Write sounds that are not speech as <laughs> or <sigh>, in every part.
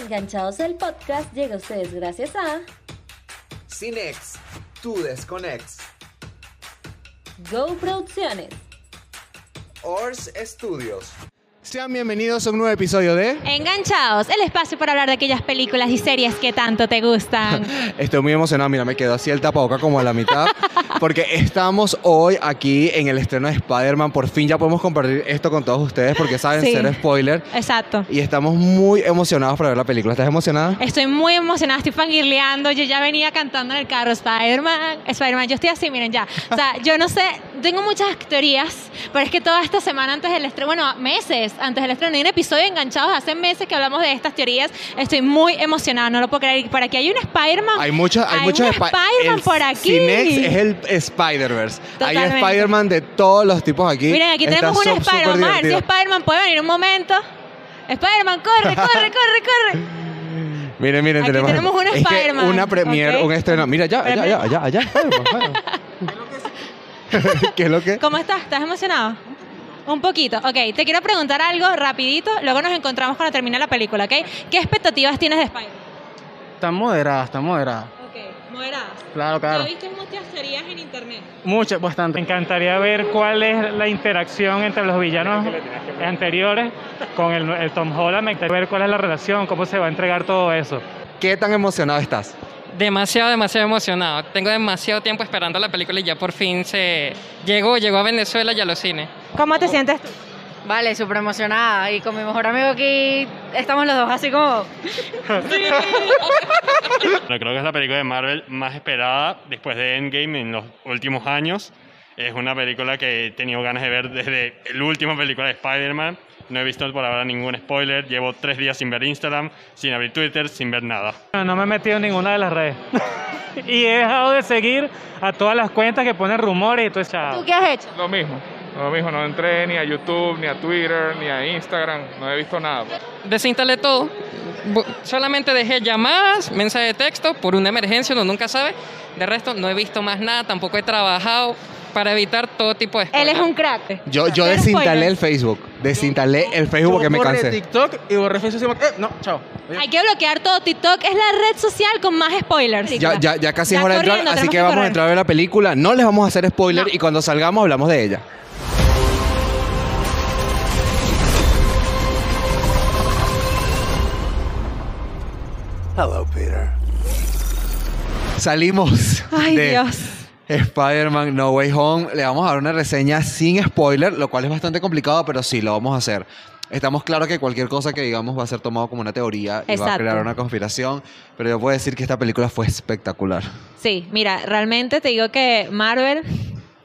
Enganchados el podcast llega a ustedes gracias a Cinex, tu desconex. Go Producciones. Ors Studios. Sean bienvenidos a un nuevo episodio de Enganchados, el espacio para hablar de aquellas películas y series que tanto te gustan. <laughs> Estoy muy emocionado, mira, me quedó así el tapaboca como a la mitad, porque estamos hoy aquí en el estreno de Spider-Man. Por fin ya podemos compartir esto con todos ustedes, porque saben Sí. ser spoiler. Exacto. Y estamos muy emocionados para ver la película. ¿Estás emocionada? Estoy muy emocionada, estoy fangirleando. Yo ya venía cantando en el carro Spider-Man, Spider-Man. Yo estoy así, miren ya. O sea, yo no sé, tengo muchas teorías, pero es que toda esta semana antes del estreno, bueno, meses antes del estreno, hay un episodio de enganchados hace meses que hablamos de estas teorías. Estoy muy emocionada, no lo puedo creer. Por aquí hay un Spider-Man. Hay muchos, hay, muchos un Spi- Spider-Man por aquí. Cinex es el Spider-Verse. Hay. Spider-Man de todos los tipos aquí. Miren, aquí tenemos un Spider-Man. A ver si. Spider-Man puede venir un momento. Spider-Man, corre, corre, <laughs> corre, corre. Miren, miren, Aquí tenemos, tenemos un es que Spider-Man, una premiere, ¿ok? un estreno. Mira, ya, ya, ya, ya, ya. <laughs> ¿Qué es lo que? ¿Cómo estás? ¿Estás emocionado? Un poquito. Ok, te quiero preguntar algo rapidito, luego nos encontramos cuando termine la película, ¿ok? ¿Qué expectativas tienes de Spider-Man? Están moderadas, están moderadas. Ok, moderadas. Claro, claro. Ya viste muchas teorías en internet. Muchas, bastante. Me encantaría ver cuál es la interacción entre los villanos anteriores con el, el Tom Holland. Me encantaría ver cuál es la relación, cómo se va a entregar todo eso. ¿Qué tan emocionado estás? Demasiado, demasiado emocionado. Tengo demasiado tiempo esperando la película y ya por fin se llegó, llegó a Venezuela y a los cines. ¿Cómo te sientes tú? Vale, súper emocionada. Y con mi mejor amigo aquí estamos los dos así como... <laughs> Bueno, creo que es la película de Marvel más esperada después de Endgame en los últimos años. Es una película que he tenido ganas de ver desde la última película de Spider-Man. No he visto por ahora ningún spoiler. Llevo tres días sin ver Instagram, sin abrir Twitter, sin ver nada. No, no me he metido en ninguna de las redes. <laughs> y he dejado de seguir a todas las cuentas que ponen rumores y todo eso. ¿Tú qué has hecho? Lo mismo, lo mismo, no entré ni a YouTube, ni a Twitter, ni a Instagram, no he visto nada. Desinstalé todo. Solamente dejé llamadas, mensaje de texto por una emergencia, uno nunca sabe. De resto, no he visto más nada, tampoco he trabajado para evitar todo tipo de Él es un crack. Yo, yo desinstalé el spoilers. Facebook. Desinstalé el Facebook porque me borré cansé. TikTok y borré Facebook. Eh, no, chao. Hay que bloquear todo. TikTok es la red social con más spoilers. Ya, ya, ya casi Ya es hora de entrar, corriendo, así tenemos que que vamos a entrar a ver la película. No les vamos a hacer spoiler No. y cuando salgamos hablamos de ella. Hello, Peter. Salimos Ay, de Dios. Spider-Man No Way Home. Le vamos a dar una reseña sin spoiler, lo cual es bastante complicado, pero sí, lo vamos a hacer. Estamos claros que cualquier cosa que digamos va a ser tomado como una teoría y va a Exacto. crear una conspiración, pero yo puedo decir que esta película fue espectacular. Sí, mira, realmente te digo que Marvel,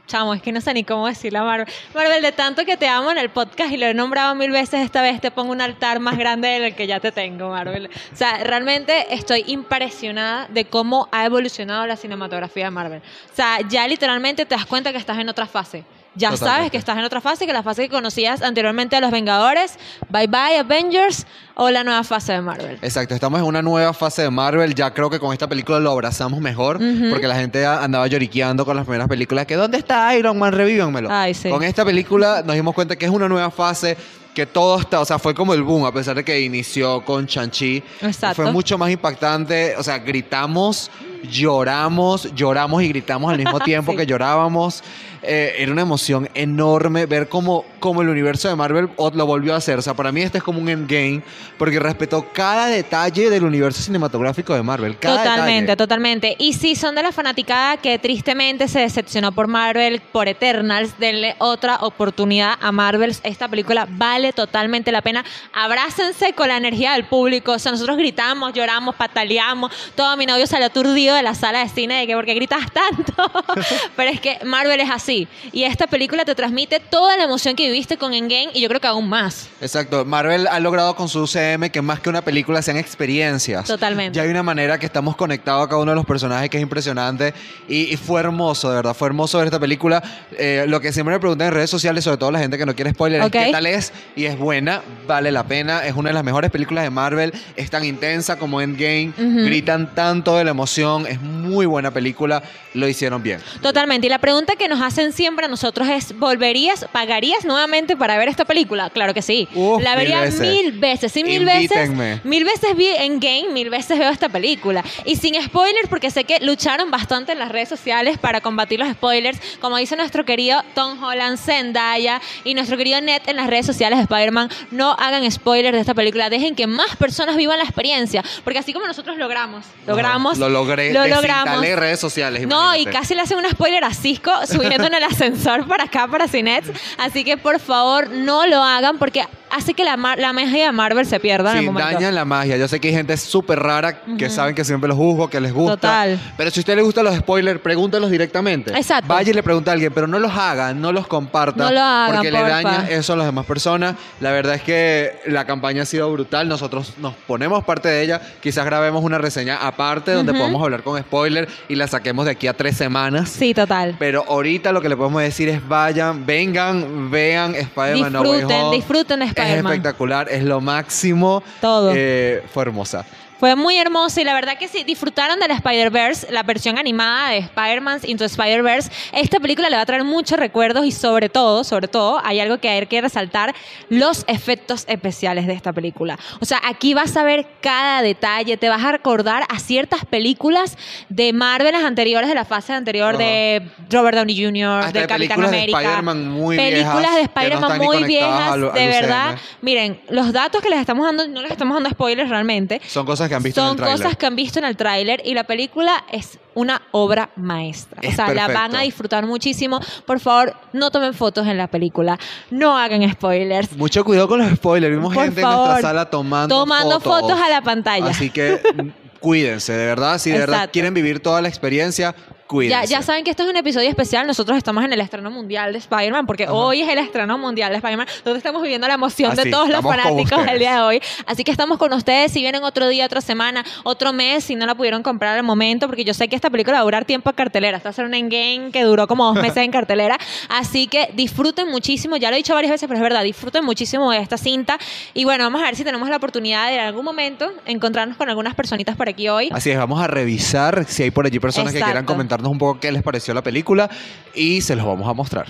chamo, es que no sé ni cómo decirle a Marvel. Marvel, de tanto que te amo en el podcast y lo he nombrado mil veces, esta vez te pongo un altar más grande del que ya te tengo, Marvel. O sea, realmente estoy impresionada de cómo ha evolucionado la cinematografía de Marvel. O sea, ya literalmente te das cuenta que estás en otra fase. Ya sabes que estás en otra fase, que la fase que conocías anteriormente de los Vengadores, Bye Bye Avengers o la nueva fase de Marvel. Exacto, estamos en una nueva fase de Marvel. Ya creo que con esta película lo abrazamos mejor, porque la gente andaba lloriqueando con las primeras películas. Que ¿dónde está Iron Man? Revívanmelo. Ay, sí. Con esta película nos dimos cuenta que es una nueva fase. Que todo está, o sea, fue como el boom, a pesar de que inició con Chanchi. Exacto. Fue mucho más impactante. O sea, gritamos, lloramos, lloramos y gritamos al mismo <laughs> tiempo Sí. que llorábamos. Eh, era una emoción enorme ver cómo, cómo el universo de Marvel lo volvió a hacer. O sea, para mí este es como un endgame porque respetó cada detalle del universo cinematográfico de Marvel. Cada Totalmente, detalle. totalmente. Y si son de la fanaticada que tristemente se decepcionó por Marvel, por Eternals, denle otra oportunidad a Marvel. Esta película vale totalmente la pena. Abrácense con la energía del público. O sea, nosotros gritamos, lloramos, pataleamos. Todo mi novio salió aturdido de la sala de cine de que porque gritas tanto. <laughs> Pero es que Marvel es así. Y esta película te transmite toda la emoción que viviste con Endgame y yo creo que aún más. Exacto. Marvel ha logrado con su UCM que más que una película sean experiencias. Totalmente. Ya hay una manera que estamos conectados a cada uno de los personajes que es impresionante y, y fue hermoso, de verdad. Fue hermoso ver esta película. Eh, lo que siempre me preguntan en redes sociales, sobre todo la gente que no quiere spoiler, es qué tal es y es buena, vale la pena. Es una de las mejores películas de Marvel. Es tan intensa como Endgame. Gritan tanto de la emoción. Es muy buena película, lo hicieron bien. Totalmente. Y la pregunta que nos hacen siempre a nosotros es, ¿volverías, pagarías nuevamente para ver esta película? Claro que sí. Uf, la mil vería veces. mil veces. Sí, mil Invítenme. veces. Mil veces vi en game, mil veces veo esta película. Y sin spoilers, porque sé que lucharon bastante en las redes sociales para combatir los spoilers. Como dice nuestro querido Tom Holland, Zendaya y nuestro querido Ned en las redes sociales de Spider-Man, no hagan spoilers de esta película. Dejen que más personas vivan la experiencia. Porque así como nosotros logramos, logramos. Lo logré. Lo logramos. redes sociales. No, y casi le hacen un spoiler a Cisco subiendo en el <laughs> ascensor para acá, para Cinets. Así que por favor no lo hagan porque hace que la, magia de Marvel se pierda en el Sí, momento. dañan la magia. Yo sé que hay gente súper rara que saben que siempre los juzgo, que les gusta. Total. Pero si a usted le gustan los spoilers, pregúntelos directamente. Exacto. Vaya y le pregunta a alguien, pero no los hagan, no los compartan. No lo hagan, Porque le porfa. daña eso a las demás personas. La verdad es que la campaña ha sido brutal. Nosotros nos ponemos parte de ella. Quizás grabemos una reseña aparte donde Ujú. podamos hablar con spoilers y la saquemos de aquí a tres semanas. Sí, total. Pero ahorita lo que le podemos decir es vayan, vengan, vean Spider-Man No Way Disfruten, Home. Es espectacular, es lo máximo. Todo. Eh, fue hermosa. Fue muy hermoso y la verdad que si disfrutaron de la Spider-Verse, la versión animada de Spider-Man Into Spider-Verse, esta película le va a traer muchos recuerdos y sobre todo, sobre todo, hay algo que hay que resaltar, los efectos especiales de esta película. O sea, aquí vas a ver cada detalle, te vas a recordar a ciertas películas de Marvel las anteriores, de la fase anterior de Robert Downey Jr., Hasta de de Capitán de América. Spider-Man muy películas viejas de no Spider-Man muy viejas, al- al de verdad. Miren, los datos que les estamos dando, no les estamos dando spoilers realmente, Son cosas que han visto en son el tráiler. cosas que han visto en el tráiler y la película es una obra maestra. Es o sea, la perfecto. van a disfrutar muchísimo. Por favor, no tomen fotos en la película. No hagan spoilers. Mucho cuidado con los spoilers. Vimos Por gente en favor, nuestra sala tomando, Tomando fotos. a la pantalla. Así que mm, cuídense, de verdad. Si de verdad Exacto. quieren vivir toda la experiencia, cuídense. ya saben que esto es un episodio especial. Nosotros estamos en el estreno mundial de Spider-Man, porque hoy es el estreno mundial de Spider-Man, donde estamos viviendo la emoción Así, de todos los fanáticos del día de hoy. Así que estamos con ustedes. Si vienen otro día, otra semana, otro mes, si no la pudieron comprar al momento, porque yo sé que esta película va a durar tiempo en cartelera. Esta va a ser un endgame que duró como dos meses en cartelera. Así que disfruten muchísimo. Ya lo he dicho varias veces, pero es verdad, disfruten muchísimo de esta cinta. Y bueno, vamos a ver si tenemos la oportunidad de en algún momento encontrarnos con algunas personitas por aquí hoy. Así es, vamos a revisar si hay por allí personas que quieran Exacto. Comentarnos un poco qué les pareció la película y se los vamos a mostrar.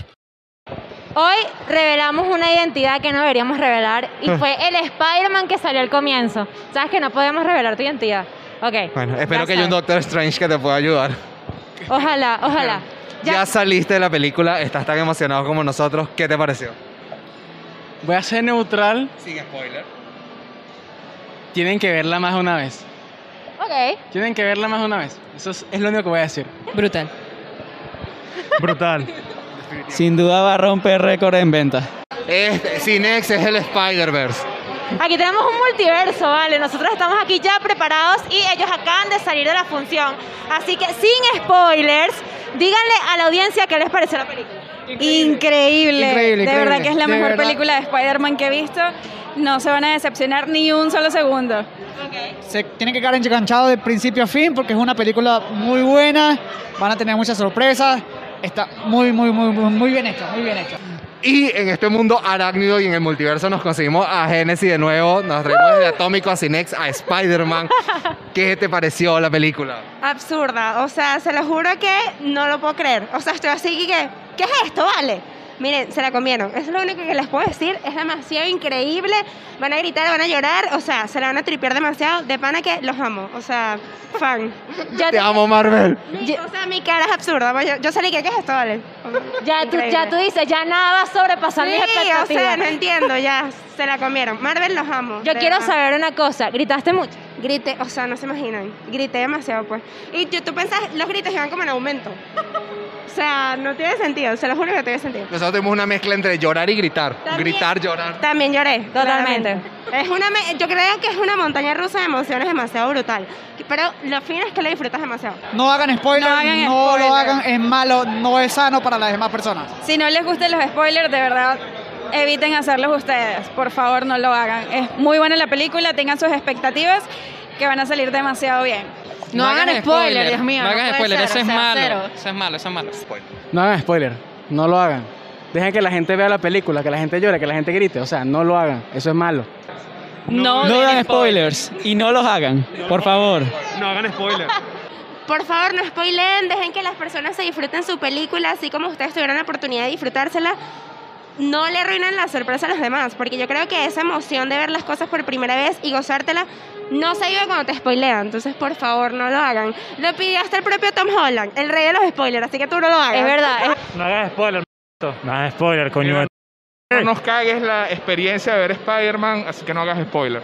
Hoy revelamos una identidad que no deberíamos revelar y fue el Spider-Man que salió al comienzo. ¿Sabes que no podemos revelar tu identidad? Ok. Bueno, ya espero que haya un. Doctor Strange que te pueda ayudar. Ojalá, <laughs> ojalá. Ya. saliste de la película, estás tan emocionado como nosotros. ¿Qué te pareció? Voy a ser neutral. Sin spoiler. Tienen que verla más de una vez. Ok. Tienen que verla más de una vez. Eso es, es lo único que voy a decir. Brutal. Brutal. Sin duda va a romper récord en venta. Este, Cinex es el Spider-Verse. Aquí tenemos un multiverso, ¿vale? Nosotros estamos aquí ya preparados y ellos acaban de salir de la función. Así que sin spoilers, díganle a la audiencia qué les pareció la película. Increíble. Increíble, De verdad que es la De mejor verdad. película de Spider-Man que he visto. No se van a decepcionar ni un solo segundo. Se tienen que quedar enganchados de principio a fin porque es una película muy buena. Van a tener muchas sorpresas. Está muy, muy, muy, muy, muy bien hecha, muy bien hecha. Y en este mundo arácnido y en el multiverso nos conseguimos a Genesis de nuevo. Nos traemos desde Atómico a Cinex a Spider-Man. <laughs> ¿Qué te pareció la película? absurda. O sea, se lo juro que no lo puedo creer. O sea, estoy así que, ¿qué es esto? Vale. Miren, se la comieron. Eso es lo único que les puedo decir. Es demasiado increíble. Van a gritar, van a llorar. O sea, se la van a tripear demasiado. De pana que los amo. O sea, fan. <laughs> Ya Te amo, Marvel. Mi- o sea, mi cara es absurda. Yo, yo salí que, ¿qué es esto? Vale. Ya tú, ya tú dices, ya nada va a sobrepasar mis Sí, o expectativas. sea, no entiendo. Ya, se la comieron. Marvel los amo. Yo quiero verdad. saber una cosa, ¿gritaste mucho? Grité, o sea, no se imaginan. Grité demasiado, pues. Y tú, tú pensás, los gritos iban como en aumento. O sea, no tiene sentido, se lo juro que no tiene sentido. Nosotros tenemos una mezcla entre llorar y gritar. También. Gritar, llorar. También lloré. Totalmente. claramente. Es una, me- yo creo que es una montaña rusa de emociones demasiado brutal. Pero lo fino es que la disfrutas demasiado. No hagan spoilers, No no, hagan lo hagan, es malo, no es sano para las demás personas. Si no les gustan los spoilers, de verdad, eviten hacerlos ustedes. Por favor, no lo hagan. Es muy buena la película, tengan sus expectativas que van a salir demasiado bien. No hagan spoiler, Dios mío, No no hagan spoiler, ser, eso o es sea, malo. cero. Eso es malo, eso es malo. No hagan spoiler. No lo hagan. Dejen que la gente vea la película, que la gente llore, que la gente grite. O sea, no lo hagan. Eso es malo. No, No den hagan spoilers y no los hagan, por favor. No hagan spoiler. Por favor, no spoileen, dejen que las personas se disfruten su película, así como ustedes tuvieron la oportunidad de disfrutársela. No le arruinen la sorpresa a los demás, porque yo creo que esa emoción de ver las cosas por primera vez y gozártela no se vive cuando te spoilean. Entonces, por favor, no lo hagan. Lo pidió hasta el propio Tom Holland, el rey de los spoilers, así que tú no lo hagas. Es verdad. No hagas spoiler, no hagas spoiler, coño. No nos cagues la experiencia de ver Spider-Man, así que no hagas spoiler.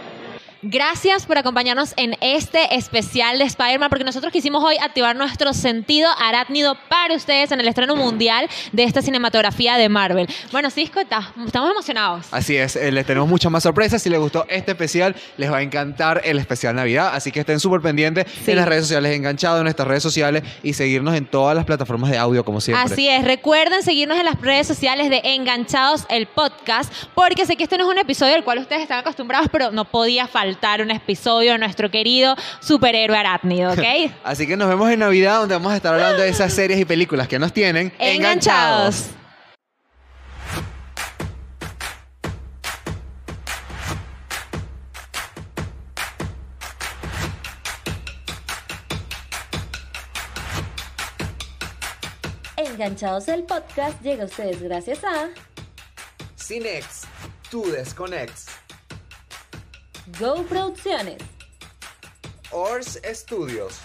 Gracias por acompañarnos en este especial de Spider-Man, porque nosotros quisimos hoy activar nuestro sentido arácnido para ustedes en el estreno mundial de esta cinematografía de Marvel. Bueno, Cisco, está- estamos emocionados. Así es, eh, les tenemos muchas más sorpresas. Si les gustó este especial, les va a encantar el especial Navidad. Así que estén súper pendientes en las redes sociales, enganchados en nuestras redes sociales y seguirnos en todas las plataformas de audio, como siempre. Así es, recuerden seguirnos en las redes sociales de Enganchados el podcast, porque sé que este no es un episodio al cual ustedes están acostumbrados, pero no podía faltar un episodio de nuestro querido superhéroe arácnido, ¿ok? <laughs> Así que nos vemos en Navidad, donde vamos a estar hablando de esas <laughs> series y películas que nos tienen Enganchados. Enganchados el podcast llega a ustedes gracias a Cinex, tu desconex. Go Producciones. Ors Studios.